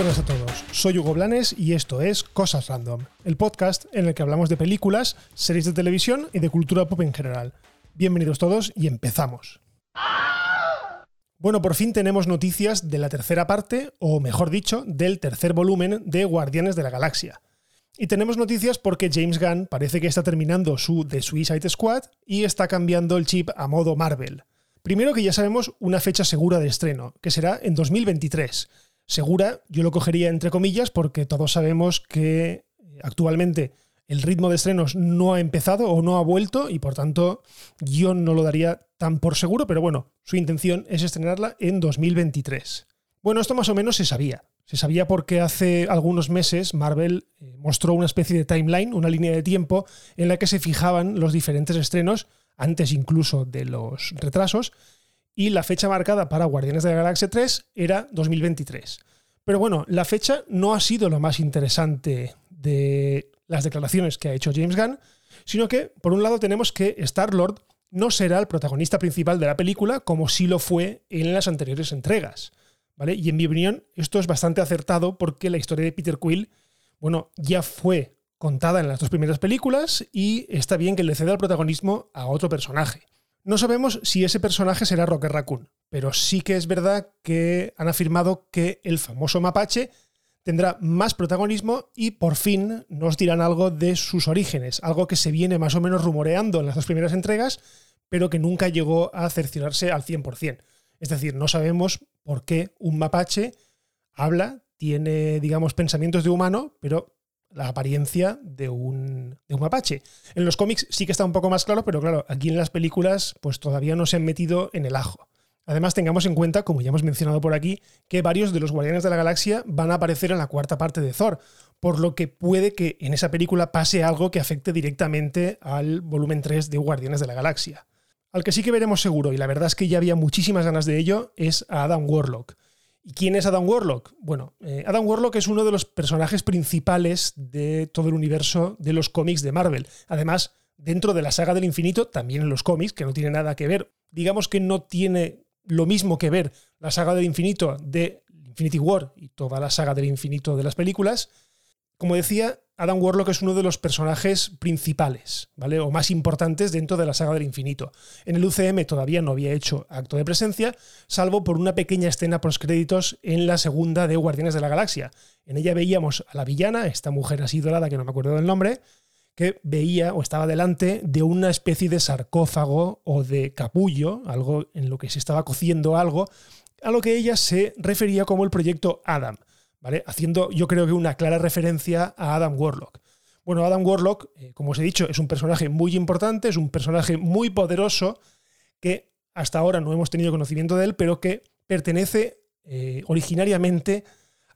buenas a todos, soy Hugo Blanes y esto es Cosas Random, el podcast en el que hablamos de películas, series de televisión y de cultura pop en general. Bienvenidos todos y empezamos. Bueno, por fin tenemos noticias de la tercera parte, o mejor dicho, del tercer volumen de Guardianes de la Galaxia. Y tenemos noticias porque James Gunn parece que está terminando su The Suicide Squad y está cambiando el chip a modo Marvel. Primero que ya sabemos una fecha segura de estreno, que será en 2023. Segura, yo lo cogería entre comillas porque todos sabemos que actualmente el ritmo de estrenos no ha empezado o no ha vuelto y por tanto yo no lo daría tan por seguro, pero bueno, su intención es estrenarla en 2023. Bueno, esto más o menos se sabía. Se sabía porque hace algunos meses Marvel eh, mostró una especie de timeline, una línea de tiempo en la que se fijaban los diferentes estrenos, antes incluso de los retrasos, y la fecha marcada para Guardianes de la Galaxia 3 era 2023. Pero bueno, la fecha no ha sido lo más interesante de las declaraciones que ha hecho James Gunn, sino que, por un lado, tenemos que Star-Lord no será el protagonista principal de la película como sí lo fue en las anteriores entregas. Y en mi opinión, esto es bastante acertado porque la historia de Peter Quill, bueno, ya fue contada en las dos primeras películas y está bien que le ceda el protagonismo a otro personaje. No sabemos si ese personaje será Rocket Raccoon, pero sí que es verdad que han afirmado que el famoso mapache tendrá más protagonismo y por fin nos dirán algo de sus orígenes, algo que se viene más o menos rumoreando en las dos primeras entregas, pero que nunca llegó a cerciorarse al 100%. Es decir, no sabemos por qué un mapache habla, tiene, digamos, pensamientos de humano, pero la apariencia de un, de un, mapache. En los cómics sí que está un poco más claro, pero claro, aquí en las películas pues todavía no se han metido en el ajo. Además, tengamos en cuenta, como ya hemos mencionado por aquí, que varios de los Guardianes de la Galaxia van a aparecer en la cuarta parte de Thor, por lo que puede que en esa película pase algo que afecte directamente al volumen 3 de Guardianes de la Galaxia. Al que sí que veremos seguro, y la verdad es que ya había muchísimas ganas de ello, es a Adam Warlock. ¿Y quién es Adam Warlock? Bueno, eh, Adam Warlock es uno de los personajes principales de todo el universo de los cómics de Marvel. Además, dentro de la saga del infinito, también en los cómics, que no tiene nada que ver. Digamos que no tiene lo mismo que ver la saga del infinito de Infinity War y toda la saga del infinito de las películas. Como decía, Adam Warlock es uno de los personajes principales, ¿vale? O más importantes dentro de la saga del infinito. En el UCM todavía no había hecho acto de presencia, salvo por una pequeña escena créditos en la segunda de Guardianes de la Galaxia. En ella veíamos a la villana, esta mujer así dorada que no me acuerdo del nombre, que veía o estaba delante de una especie de sarcófago o de capullo, algo en lo que se estaba cociendo algo, a lo que ella se refería como el proyecto Adam. Haciendo yo creo que una clara referencia a Adam Warlock. Bueno, Adam Warlock, eh, como os he dicho, es un personaje muy importante, es un personaje muy poderoso que hasta ahora no hemos tenido conocimiento de él, pero que pertenece eh, originariamente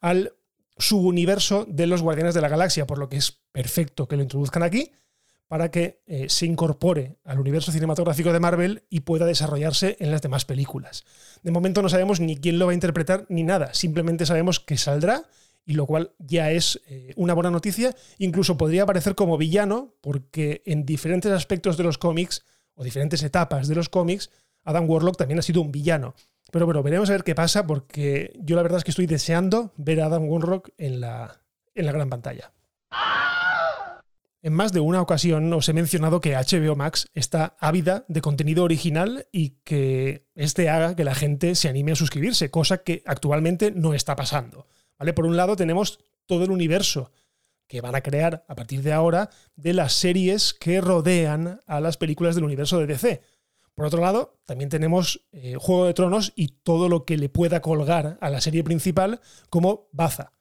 al subuniverso de los Guardianes de la Galaxia, por lo que es perfecto que lo introduzcan aquí para que eh, se incorpore al universo cinematográfico de Marvel y pueda desarrollarse en las demás películas. De momento no sabemos ni quién lo va a interpretar ni nada, simplemente sabemos que saldrá y lo cual ya es eh, una buena noticia. Incluso podría aparecer como villano, porque en diferentes aspectos de los cómics o diferentes etapas de los cómics, Adam Warlock también ha sido un villano. Pero bueno, veremos a ver qué pasa, porque yo la verdad es que estoy deseando ver a Adam Warlock en la, en la gran pantalla. En más de una ocasión os he mencionado que HBO Max está ávida de contenido original y que este haga que la gente se anime a suscribirse, cosa que actualmente no está pasando. ¿Vale? Por un lado tenemos todo el universo que van a crear a partir de ahora de las series que rodean a las películas del universo de DC. Por otro lado, también tenemos eh, Juego de Tronos y todo lo que le pueda colgar a la serie principal como baza.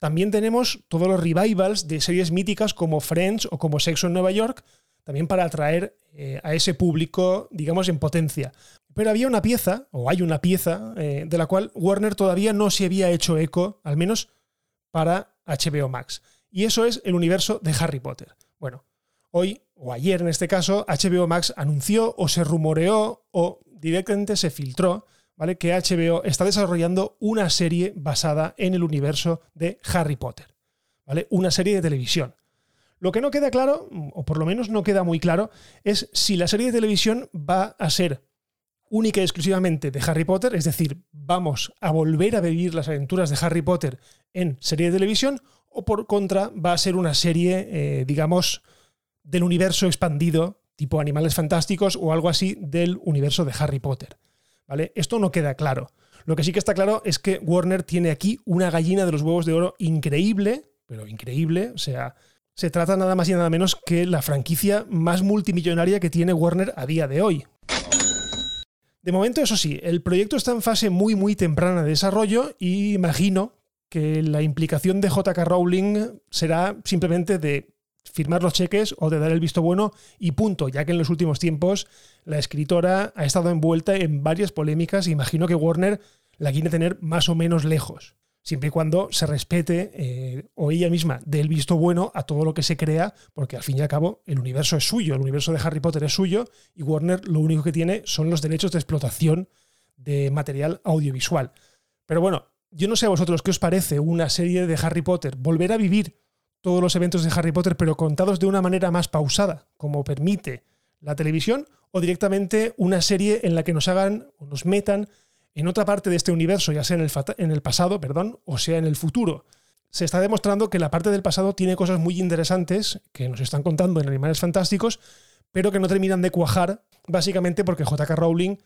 También tenemos todos los revivals de series míticas como Friends o como Sexo en Nueva York, también para atraer eh, a ese público, digamos, en potencia. Pero había una pieza, o hay una pieza, eh, de la cual Warner todavía no se había hecho eco, al menos para HBO Max. Y eso es el universo de Harry Potter. Bueno, hoy, o ayer en este caso, HBO Max anunció o se rumoreó o directamente se filtró ¿vale? que HBO está desarrollando una serie basada en el universo de Harry Potter. ¿vale? Una serie de televisión. Lo que no queda claro, o por lo menos no queda muy claro, es si la serie de televisión va a ser única y exclusivamente de Harry Potter, es decir, vamos a volver a vivir las aventuras de Harry Potter en serie de televisión, o por contra va a ser una serie, eh, digamos, del universo expandido, tipo Animales Fantásticos o algo así del universo de Harry Potter. ¿Vale? Esto no queda claro. Lo que sí que está claro es que Warner tiene aquí una gallina de los huevos de oro increíble, pero increíble, o sea, se trata nada más y nada menos que la franquicia más multimillonaria que tiene Warner a día de hoy. De momento, eso sí, el proyecto está en fase muy muy temprana de desarrollo y imagino que la implicación de JK Rowling será simplemente de firmar los cheques o de dar el visto bueno y punto, ya que en los últimos tiempos la escritora ha estado envuelta en varias polémicas e imagino que Warner la quiere tener más o menos lejos, siempre y cuando se respete eh, o ella misma dé el visto bueno a todo lo que se crea, porque al fin y al cabo el universo es suyo, el universo de Harry Potter es suyo y Warner lo único que tiene son los derechos de explotación de material audiovisual. Pero bueno, yo no sé a vosotros qué os parece una serie de Harry Potter, volver a vivir todos los eventos de Harry Potter, pero contados de una manera más pausada, como permite la televisión, o directamente una serie en la que nos hagan o nos metan en otra parte de este universo, ya sea en el, en el pasado, perdón, o sea en el futuro. Se está demostrando que la parte del pasado tiene cosas muy interesantes que nos están contando en Animales Fantásticos, pero que no terminan de cuajar, básicamente porque J.K. Rowling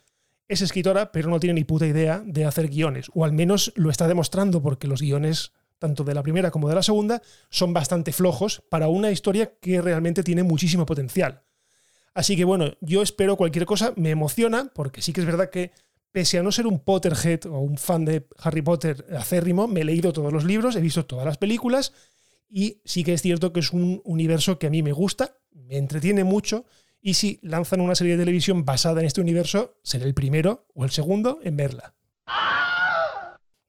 es escritora, pero no tiene ni puta idea de hacer guiones, o al menos lo está demostrando porque los guiones tanto de la primera como de la segunda, son bastante flojos para una historia que realmente tiene muchísimo potencial. Así que bueno, yo espero cualquier cosa, me emociona, porque sí que es verdad que pese a no ser un Potterhead o un fan de Harry Potter acérrimo, me he leído todos los libros, he visto todas las películas y sí que es cierto que es un universo que a mí me gusta, me entretiene mucho y si lanzan una serie de televisión basada en este universo, seré el primero o el segundo en verla.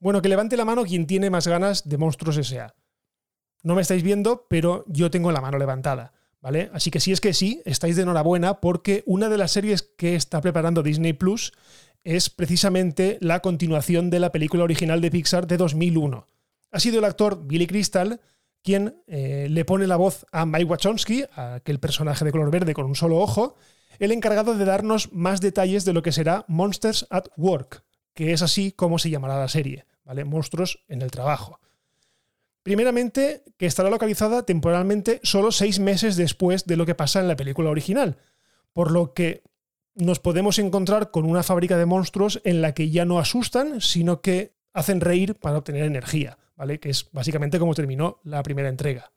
Bueno, que levante la mano quien tiene más ganas de Monstruos S.A. No me estáis viendo, pero yo tengo la mano levantada, ¿vale? Así que si es que sí, estáis de enhorabuena porque una de las series que está preparando Disney Plus es precisamente la continuación de la película original de Pixar de 2001. Ha sido el actor Billy Crystal quien eh, le pone la voz a Mike Wachowski, aquel personaje de color verde con un solo ojo, el encargado de darnos más detalles de lo que será Monsters at Work, que es así como se llamará la serie. ¿Vale? Monstruos en el trabajo. Primeramente, que estará localizada temporalmente solo seis meses después de lo que pasa en la película original, por lo que nos podemos encontrar con una fábrica de monstruos en la que ya no asustan, sino que hacen reír para obtener energía, ¿vale? Que es básicamente como terminó la primera entrega.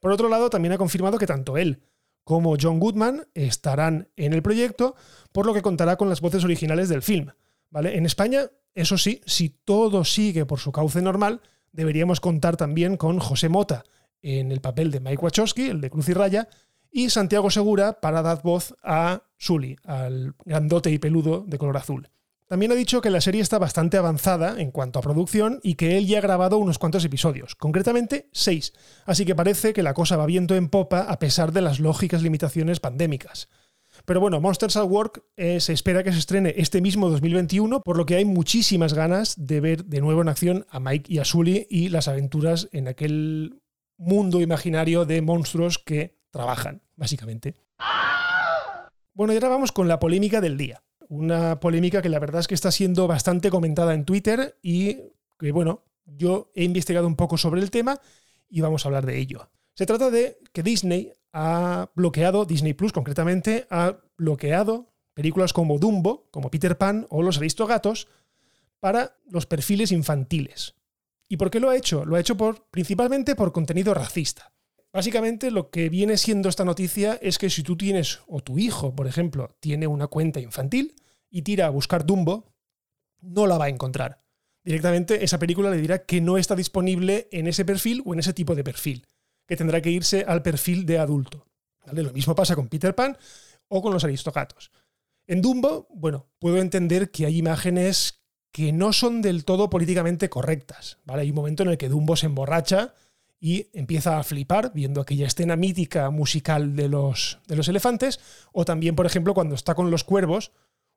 Por otro lado, también ha confirmado que tanto él como John Goodman estarán en el proyecto, por lo que contará con las voces originales del film. ¿vale? En España eso sí, si todo sigue por su cauce normal, deberíamos contar también con José Mota en el papel de Mike Wachowski, el de Cruz y Raya, y Santiago Segura para dar voz a Sully, al grandote y peludo de color azul. También ha dicho que la serie está bastante avanzada en cuanto a producción y que él ya ha grabado unos cuantos episodios, concretamente seis, así que parece que la cosa va viento en popa a pesar de las lógicas limitaciones pandémicas. Pero bueno, Monsters at Work eh, se espera que se estrene este mismo 2021, por lo que hay muchísimas ganas de ver de nuevo en acción a Mike y a Sully y las aventuras en aquel mundo imaginario de monstruos que trabajan, básicamente. Bueno, y ahora vamos con la polémica del día. Una polémica que la verdad es que está siendo bastante comentada en Twitter y que, bueno, yo he investigado un poco sobre el tema y vamos a hablar de ello. Se trata de que Disney ha bloqueado, Disney Plus concretamente, ha bloqueado películas como Dumbo, como Peter Pan o Los Aristogatos para los perfiles infantiles. ¿Y por qué lo ha hecho? Lo ha hecho por, principalmente por contenido racista. Básicamente lo que viene siendo esta noticia es que si tú tienes, o tu hijo, por ejemplo, tiene una cuenta infantil y tira a buscar Dumbo, no la va a encontrar. Directamente esa película le dirá que no está disponible en ese perfil o en ese tipo de perfil que tendrá que irse al perfil de adulto. Lo mismo pasa con Peter Pan o con los aristogatos. En Dumbo, bueno, puedo entender que hay imágenes que no son del todo políticamente correctas. ¿vale? Hay un momento en el que Dumbo se emborracha y empieza a flipar viendo aquella escena mítica musical de los, de los elefantes, o también, por ejemplo, cuando está con los cuervos,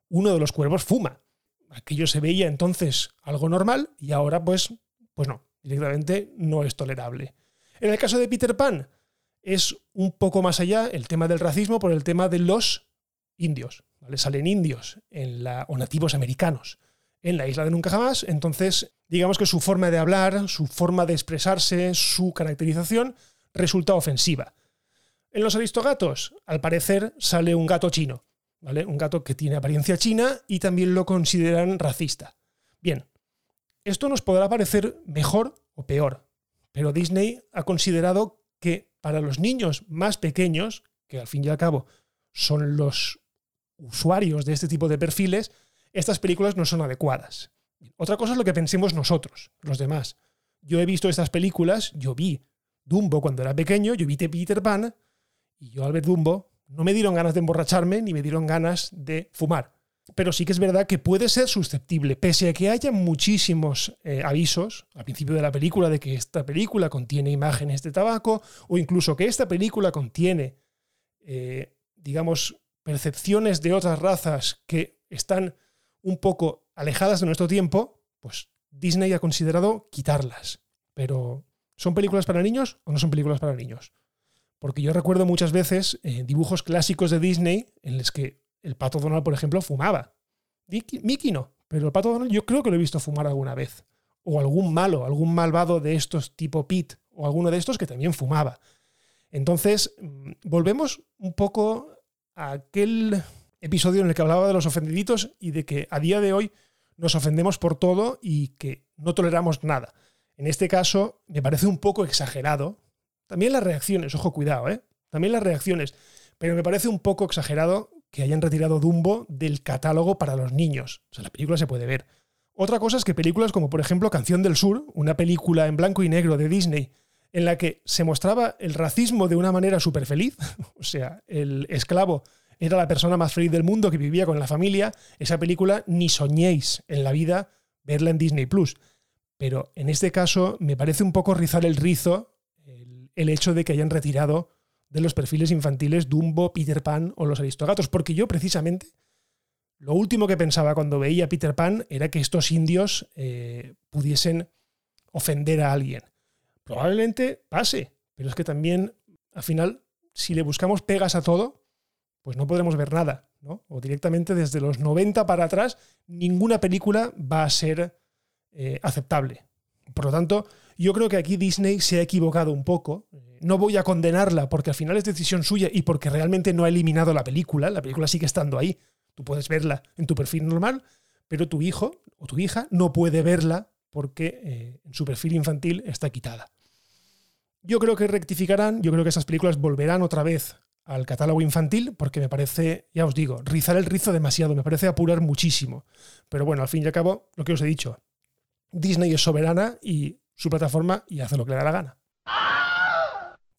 uno de los cuervos fuma. Aquello se veía entonces algo normal y ahora pues, pues no, directamente no es tolerable. En el caso de Peter Pan, es un poco más allá el tema del racismo por el tema de los indios, ¿vale? Salen indios en o nativos americanos en la isla de Nunca Jamás, entonces digamos que su forma de hablar, su forma de expresarse, su caracterización resulta ofensiva. En los aristogatos, al parecer, sale un gato chino, ¿vale? Un gato que tiene apariencia china y también lo consideran racista. Bien, esto nos podrá parecer mejor o peor, pero Disney ha considerado que para los niños más pequeños, que al fin y al cabo son los usuarios de este tipo de perfiles, estas películas no son adecuadas. Otra cosa es lo que pensemos nosotros, los demás. Yo he visto estas películas, yo vi Dumbo cuando era pequeño, yo vi Peter Pan, y yo al ver Dumbo no me dieron ganas de emborracharme ni me dieron ganas de fumar. Pero sí que es verdad que puede ser susceptible, pese a que haya muchísimos eh, avisos al principio de la película de que esta película contiene imágenes de tabaco, o incluso que esta película contiene, eh, digamos, percepciones de otras razas que están un poco alejadas de nuestro tiempo, pues Disney ha considerado quitarlas. Pero, ¿son películas para niños o no son películas para niños? Porque yo recuerdo muchas veces eh, dibujos clásicos de Disney en los que el pato Donald, por ejemplo, fumaba. Mickey no, pero el pato Donald yo creo que lo he visto fumar alguna vez. O algún malo, algún malvado de estos tipo Pete, o alguno de estos que también fumaba. Entonces, mm, volvemos un poco a aquel episodio en el que hablaba de los ofendiditos y de que a día de hoy nos ofendemos por todo y que no toleramos nada. En este caso, me parece un poco exagerado. También las reacciones, ojo, cuidado, ¿eh? También las reacciones. Pero me parece un poco exagerado que hayan retirado Dumbo del catálogo para los niños. O sea, la película se puede ver. Otra cosa es que películas como, por ejemplo, Canción del Sur, una película en blanco y negro de Disney, en la que se mostraba el racismo de una manera súper feliz, o sea, el esclavo era la persona más feliz del mundo que vivía con la familia, esa película ni soñéis en la vida verla en Disney Plus. Pero en este caso me parece un poco rizar el rizo el, hecho de que hayan retirado de los perfiles infantiles Dumbo, Peter Pan o los Aristogatos, porque yo precisamente lo último que pensaba cuando veía Peter Pan era que estos indios eh, pudiesen ofender a alguien. Probablemente pase, pero es que también, al final, si le buscamos pegas a todo, pues no podremos ver nada, ¿no? O directamente desde los 90 para atrás, ninguna película va a ser eh, aceptable. Por lo tanto, yo creo que aquí Disney se ha equivocado un poco. No voy a condenarla porque al final es decisión suya y porque realmente no ha eliminado la película. La película sigue estando ahí. Tú puedes verla en tu perfil normal, pero tu hijo o tu hija no puede verla porque eh, en su perfil infantil está quitada. Yo creo que rectificarán, yo creo que esas películas volverán otra vez al catálogo infantil porque me parece, ya os digo, rizar el rizo demasiado, me parece apurar muchísimo. Pero bueno, al fin y al cabo, lo que os he dicho, Disney es soberana y su plataforma y hace lo que le da la gana.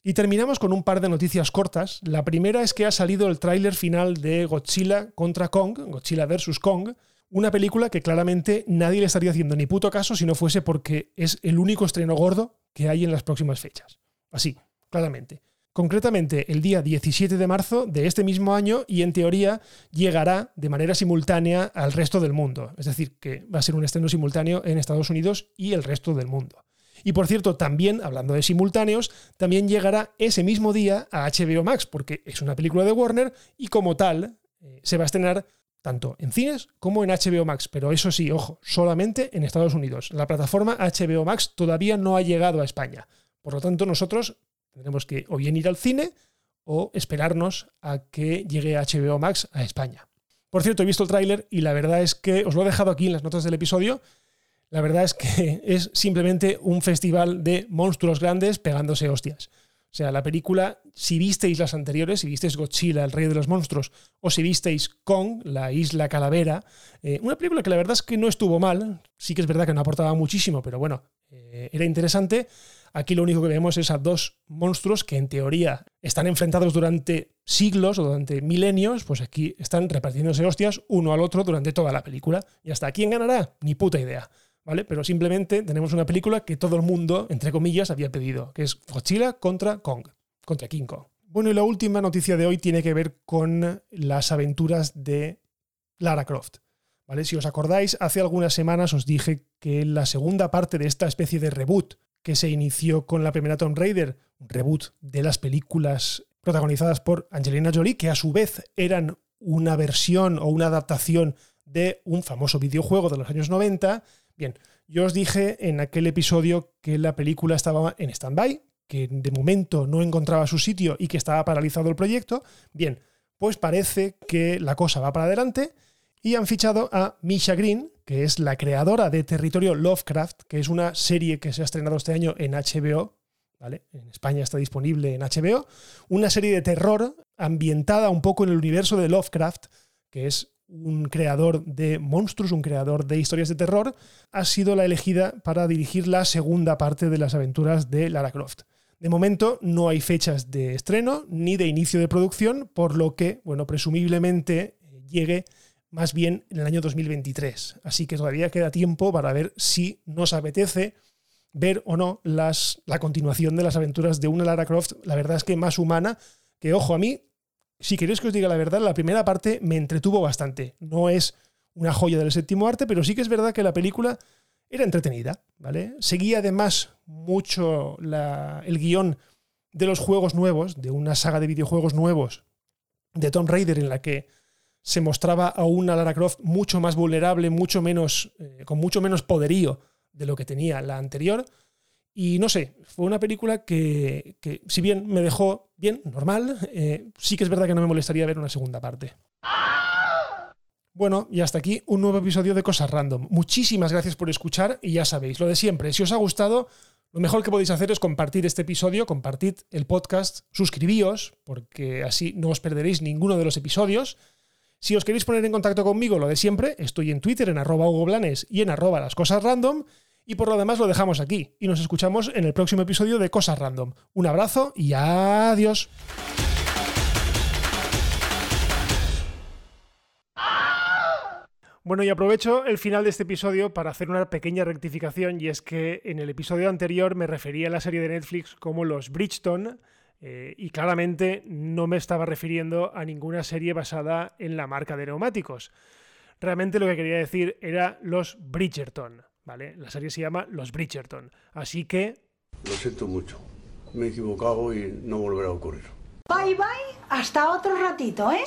Y terminamos con un par de noticias cortas. La primera es que ha salido el tráiler final de Godzilla contra Kong, Godzilla vs. Kong, una película que claramente nadie le estaría haciendo ni puto caso si no fuese porque es el único estreno gordo que hay en las próximas fechas. Así, claramente concretamente el día 17 de marzo de este mismo año y en teoría llegará de manera simultánea al resto del mundo. Es decir, que va a ser un estreno simultáneo en Estados Unidos y el resto del mundo. Y por cierto, también, hablando de simultáneos, también llegará ese mismo día a HBO Max, porque es una película de Warner y como tal eh, se va a estrenar tanto en cines como en HBO Max. Pero eso sí, ojo, solamente en Estados Unidos. La plataforma HBO Max todavía no ha llegado a España. Por lo tanto, nosotros Tendremos que o bien ir al cine o esperarnos a que llegue HBO Max a España. Por cierto, he visto el tráiler y la verdad es que os lo he dejado aquí en las notas del episodio. La verdad es que es simplemente un festival de monstruos grandes pegándose hostias. O sea, la película, si visteis las anteriores, si visteis Godzilla, el rey de los monstruos, o si visteis Kong, la isla calavera, eh, una película que la verdad es que no estuvo mal, sí que es verdad que no aportaba muchísimo, pero bueno, eh, era interesante. Aquí lo único que vemos es a dos monstruos que en teoría están enfrentados durante siglos o durante milenios, pues aquí están repartiéndose hostias uno al otro durante toda la película. Y hasta quién ganará, ni puta idea. Pero simplemente tenemos una película que todo el mundo, entre comillas, había pedido, que es Godzilla contra Kong, contra King Kong. Bueno, y la última noticia de hoy tiene que ver con las aventuras de Lara Croft. Si os acordáis, hace algunas semanas os dije que la segunda parte de esta especie de reboot que se inició con la primera Tomb Raider, un reboot de las películas protagonizadas por Angelina Jolie, que a su vez eran una versión o una adaptación de un famoso videojuego de los años 90. Bien, yo os dije en aquel episodio que la película estaba en stand-by, que de momento no encontraba su sitio y que estaba paralizado el proyecto. Bien, pues parece que la cosa va para adelante y han fichado a Misha Green, que es la creadora de Territorio Lovecraft, que es una serie que se ha estrenado este año en HBO, ¿vale? En España está disponible en HBO, una serie de terror ambientada un poco en el universo de Lovecraft, que es un creador de monstruos, un creador de historias de terror, ha sido la elegida para dirigir la segunda parte de las aventuras de Lara Croft. De momento no hay fechas de estreno ni de inicio de producción, por lo que, bueno, presumiblemente llegue más bien en el año 2023. Así que todavía queda tiempo para ver si nos apetece ver o no las, la continuación de las aventuras de una Lara Croft, la verdad es que más humana, que ojo, a mí, si queréis que os diga la verdad, la primera parte me entretuvo bastante. No es una joya del séptimo arte, pero sí que es verdad que la película era entretenida, ¿vale? Seguía además mucho el guion de los juegos nuevos, de una saga de videojuegos nuevos de Tomb Raider en la que se mostraba a una Lara Croft mucho más vulnerable, mucho menos, eh, con mucho menos poderío de lo que tenía la anterior. Y no sé, fue una película que, si bien me dejó bien, normal, eh, sí que es verdad que no me molestaría ver una segunda parte. Bueno, y hasta aquí un nuevo episodio de Cosas Random. Muchísimas gracias por escuchar y ya sabéis, lo de siempre, si os ha gustado, lo mejor que podéis hacer es compartir este episodio, compartid el podcast, suscribíos, porque así no os perderéis ninguno de los episodios. Si os queréis poner en contacto conmigo, lo de siempre, estoy en Twitter en arroba Hugo Blanes y en arroba las cosas random. Y por lo demás lo dejamos aquí y nos escuchamos en el próximo episodio de Cosas Random. Un abrazo y adiós. Bueno, y aprovecho el final de este episodio para hacer una pequeña rectificación y es que en el episodio anterior me refería a la serie de Netflix como los Bridgeton eh, y claramente no me estaba refiriendo a ninguna serie basada en la marca de neumáticos. Realmente lo que quería decir era los Bridgerton. ¿Vale? La serie se llama Los Bridgerton. Así que... Lo siento mucho. Me he equivocado y no volverá a ocurrir. Bye bye, hasta otro ratito, ¿eh?